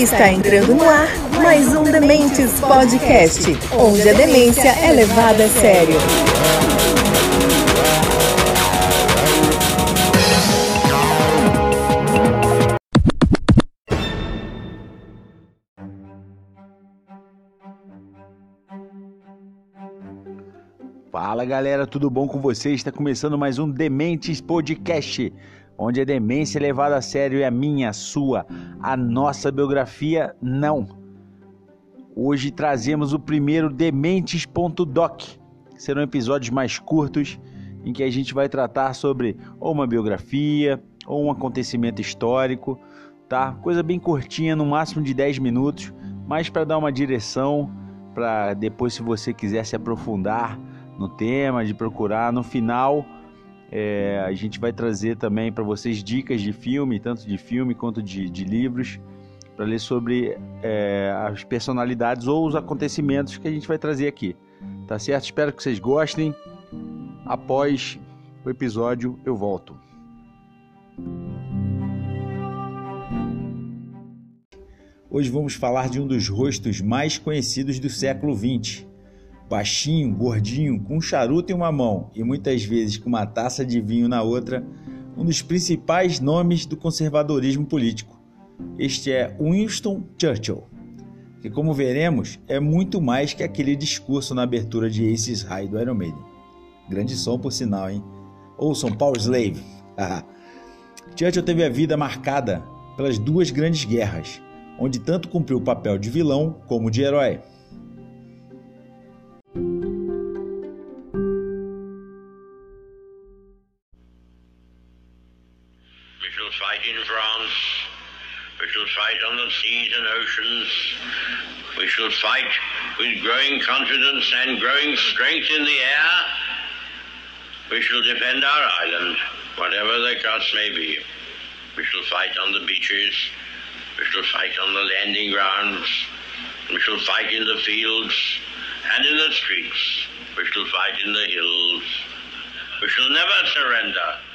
Está entrando no ar mais um Dementes Podcast, onde a demência é levada a sério. Fala galera, tudo bom com vocês? Está começando mais um Dementes Podcast, onde a demência é levada a sério é a minha, a sua, a nossa biografia, não. Hoje trazemos o primeiro Dementes.doc, serão episódios mais curtos em que a gente vai tratar sobre ou uma biografia ou um acontecimento histórico, tá? Coisa bem curtinha, no máximo de 10 minutos, mas para dar uma direção, para depois se você quiser se aprofundar no tema, de procurar. No final, é, a gente vai trazer também para vocês dicas de filme, tanto de filme quanto de, de livros, para ler sobre é, as personalidades ou os acontecimentos que a gente vai trazer aqui. Tá certo? Espero que vocês gostem. Após o episódio, eu volto. Hoje vamos falar de um dos rostos mais conhecidos do século XX, baixinho, gordinho, com um charuto em uma mão e muitas vezes com uma taça de vinho na outra, um dos principais nomes do conservadorismo político. Este é Winston Churchill, que, como veremos, é muito mais que aquele discurso na abertura de Aces High do Iron Maiden. Grande som, por sinal, hein? Ouçam Power Slave. Churchill teve a vida marcada pelas duas grandes guerras, onde tanto cumpriu o papel de vilão como de herói. Fight on the seas and oceans. We shall fight with growing confidence and growing strength in the air. We shall defend our island, whatever the cost may be. We shall fight on the beaches. We shall fight on the landing grounds. We shall fight in the fields and in the streets. We shall fight in the hills. We shall never surrender.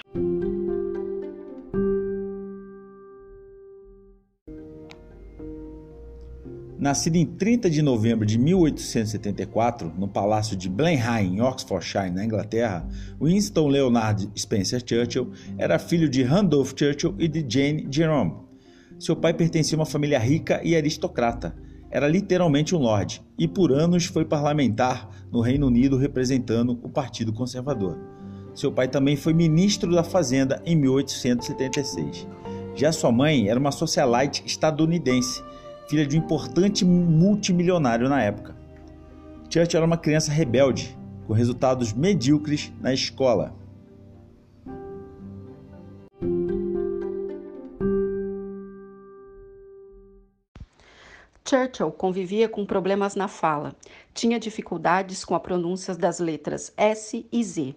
Nascido em 30 de novembro de 1874, no Palácio de Blenheim, em Oxfordshire, na Inglaterra, Winston Leonard Spencer Churchill era filho de Randolph Churchill e de Jane Jerome. Seu pai pertencia a uma família rica e aristocrata. Era literalmente um lord e por anos foi parlamentar no Reino Unido representando o Partido Conservador. Seu pai também foi ministro da Fazenda em 1876. Já sua mãe era uma socialite estadunidense filha de um importante multimilionário na época. Churchill era uma criança rebelde, com resultados medíocres na escola. Churchill convivia com problemas na fala. Tinha dificuldades com a pronúncia das letras S e Z.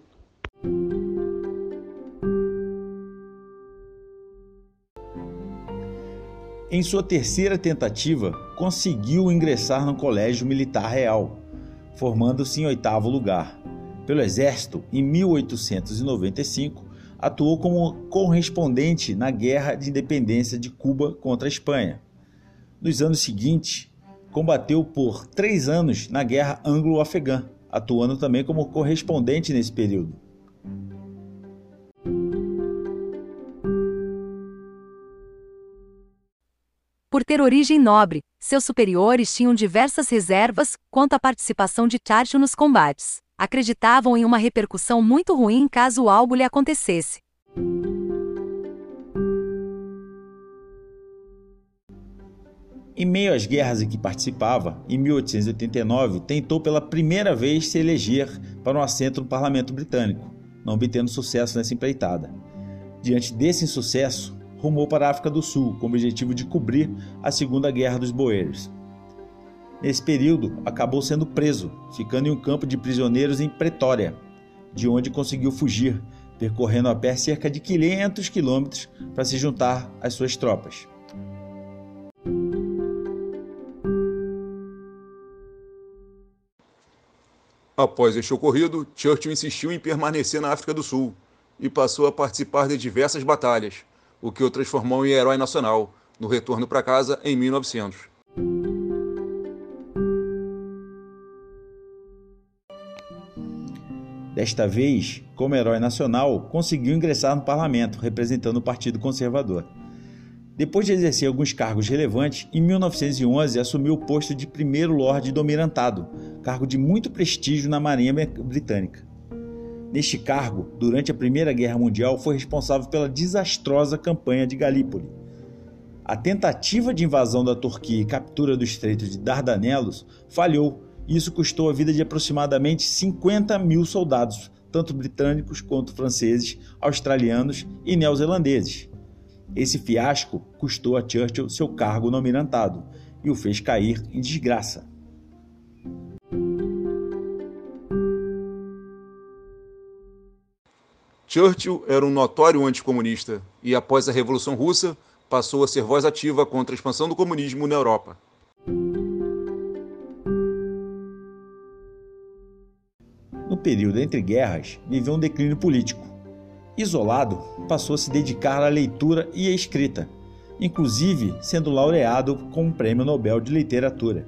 Em sua terceira tentativa, conseguiu ingressar no Colégio Militar Real, formando-se em oitavo lugar. Pelo Exército, em 1895, atuou como correspondente na Guerra de Independência de Cuba contra a Espanha. Nos anos seguintes, combateu por três anos na Guerra Anglo-Afegã, atuando também como correspondente nesse período. Por ter origem nobre, seus superiores tinham diversas reservas quanto à participação de Churchill nos combates. Acreditavam em uma repercussão muito ruim caso algo lhe acontecesse. Em meio às guerras em que participava, em 1889 tentou pela primeira vez se eleger para um assento no parlamento britânico, não obtendo sucesso nessa empreitada. Diante desse insucesso, rumou para a África do Sul com o objetivo de cobrir a Segunda Guerra dos Boeres. Nesse período, acabou sendo preso, ficando em um campo de prisioneiros em Pretória, de onde conseguiu fugir, percorrendo a pé cerca de 500 quilômetros para se juntar às suas tropas. Após este ocorrido, Churchill insistiu em permanecer na África do Sul e passou a participar de diversas batalhas, o que o transformou em herói nacional, no retorno para casa em 1900. Desta vez, como herói nacional, conseguiu ingressar no parlamento, representando o Partido Conservador. Depois de exercer alguns cargos relevantes, em 1911 assumiu o posto de primeiro Lorde do Almirantado, cargo de muito prestígio na Marinha Britânica. Neste cargo, durante a Primeira Guerra Mundial, foi responsável pela desastrosa campanha de Galípoli. A tentativa de invasão da Turquia e captura do Estreito de Dardanelos falhou isso custou a vida de aproximadamente 50 mil soldados, tanto britânicos quanto franceses, australianos e neozelandeses. Esse fiasco custou a Churchill seu cargo no almirantado e o fez cair em desgraça. Churchill era um notório anticomunista e, após a Revolução Russa, passou a ser voz ativa contra a expansão do comunismo na Europa. período entre guerras, viveu um declínio político. Isolado, passou a se dedicar à leitura e à escrita, inclusive sendo laureado com o Prêmio Nobel de Literatura.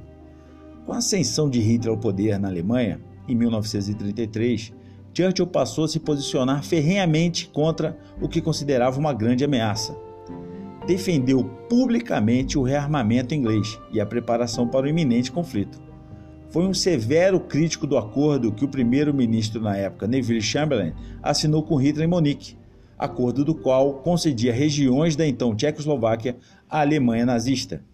Com a ascensão de Hitler ao poder na Alemanha, em 1933, Churchill passou a se posicionar ferrenhamente contra o que considerava uma grande ameaça. Defendeu publicamente o rearmamento inglês e a preparação para o iminente conflito foi um severo crítico do acordo que o primeiro-ministro na época, Neville Chamberlain, assinou com Hitler em Munique, acordo do qual concedia regiões da então Tchecoslováquia à Alemanha nazista.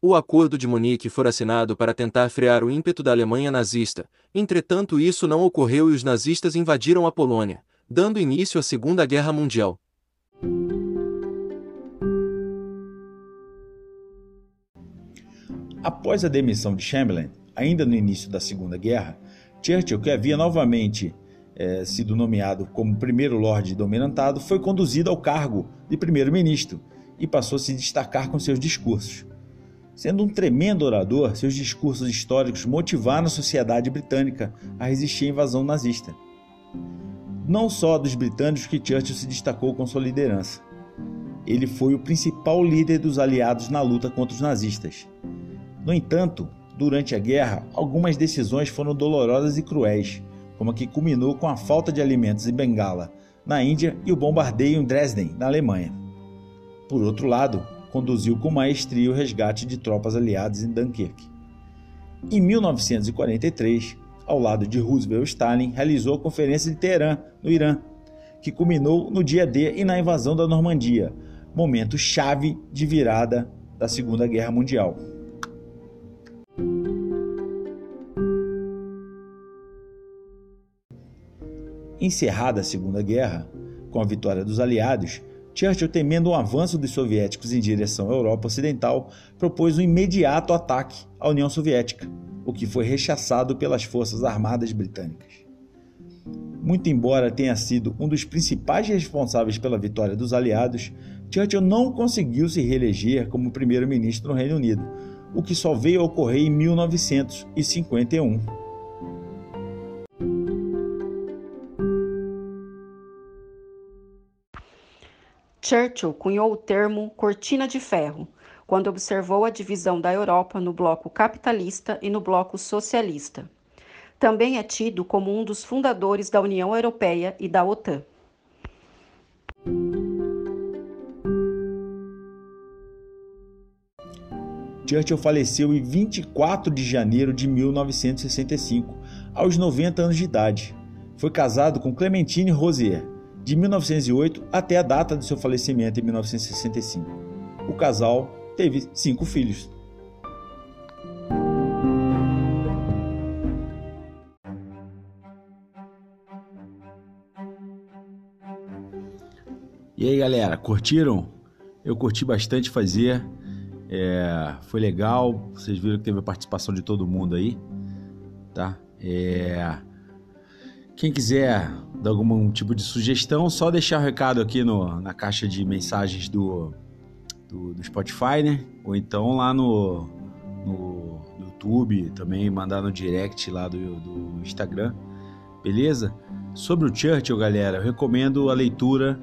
O Acordo de Munique foi assinado para tentar frear o ímpeto da Alemanha nazista. Entretanto, isso não ocorreu e os nazistas invadiram a Polônia, dando início à Segunda Guerra Mundial. Após a demissão de Chamberlain, ainda no início da Segunda Guerra, Churchill, que havia novamente é, sido nomeado como primeiro Lorde Dominantado, foi conduzido ao cargo de primeiro-ministro e passou a se destacar com seus discursos. Sendo um tremendo orador, seus discursos históricos motivaram a sociedade britânica a resistir à invasão nazista. Não só dos britânicos que Churchill se destacou com sua liderança. Ele foi o principal líder dos aliados na luta contra os nazistas. No entanto, durante a guerra, algumas decisões foram dolorosas e cruéis, como a que culminou com a falta de alimentos em Bengala, na Índia, e o bombardeio em Dresden, na Alemanha. Por outro lado, conduziu com maestria o resgate de tropas aliadas em Dunkirk. Em 1943, ao lado de Roosevelt e Stalin, realizou a Conferência de Teherã, no Irã, que culminou no dia D e na invasão da Normandia, momento chave de virada da Segunda Guerra Mundial. Encerrada a Segunda Guerra, com a vitória dos aliados, Churchill, temendo um avanço dos soviéticos em direção à Europa Ocidental, propôs um imediato ataque à União Soviética, o que foi rechaçado pelas forças armadas britânicas. Muito embora tenha sido um dos principais responsáveis pela vitória dos aliados, Churchill não conseguiu se reeleger como primeiro-ministro no Reino Unido, o que só veio a ocorrer em 1951. Churchill cunhou o termo cortina de ferro quando observou a divisão da Europa no bloco capitalista e no bloco socialista. Também é tido como um dos fundadores da União Europeia e da OTAN. Churchill faleceu em 24 de janeiro de 1965, aos 90 anos de idade. Foi casado com Clementine Rosier, de 1908 até a data de seu falecimento em 1965. O casal teve cinco filhos. E aí galera, curtiram? Eu curti bastante fazer, é, foi legal. Vocês viram que teve a participação de todo mundo aí, tá? É, quem quiser dar algum tipo de sugestão, só deixar o um recado aqui no, na caixa de mensagens do, do, do Spotify, né? Ou então lá no, no, YouTube, também mandar no direct lá do, do Instagram, beleza? Sobre o Churchill, galera, eu recomendo a leitura.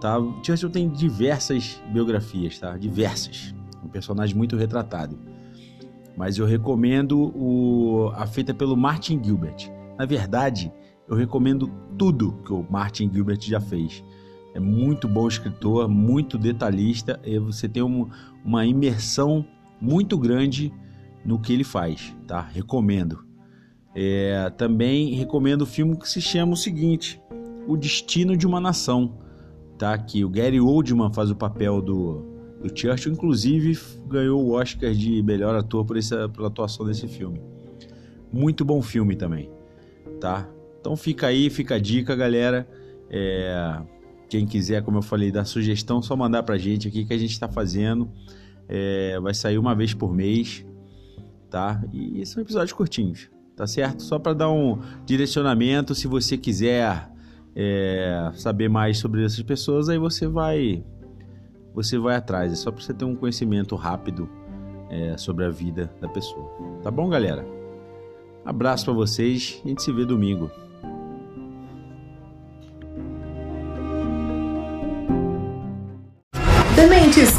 Tá? O Churchill tem diversas biografias, tá? Diversas. Um personagem muito retratado. Mas eu recomendo o, a feita pelo Martin Gilbert. Na verdade, eu recomendo tudo que o Martin Gilbert já fez. É muito bom escritor, muito detalhista, e você tem um, uma imersão muito grande no que ele faz, tá? Recomendo. É, também recomendo o filme que se chama o seguinte: O Destino de uma Nação, tá? Que o Gary Oldman faz o papel do, do Churchill, inclusive ganhou o Oscar de melhor ator por essa pela atuação desse filme. Muito bom filme também, tá? Então fica aí, fica a dica, galera. É, quem quiser, como eu falei, dar sugestão, só mandar pra gente aqui que a gente está fazendo. É, vai sair uma vez por mês, tá? E são episódios curtinhos tá certo? Só para dar um direcionamento, se você quiser é, saber mais sobre essas pessoas, aí você vai você vai atrás. É só para você ter um conhecimento rápido é, sobre a vida da pessoa. Tá bom, galera? Abraço para vocês. A gente se vê domingo.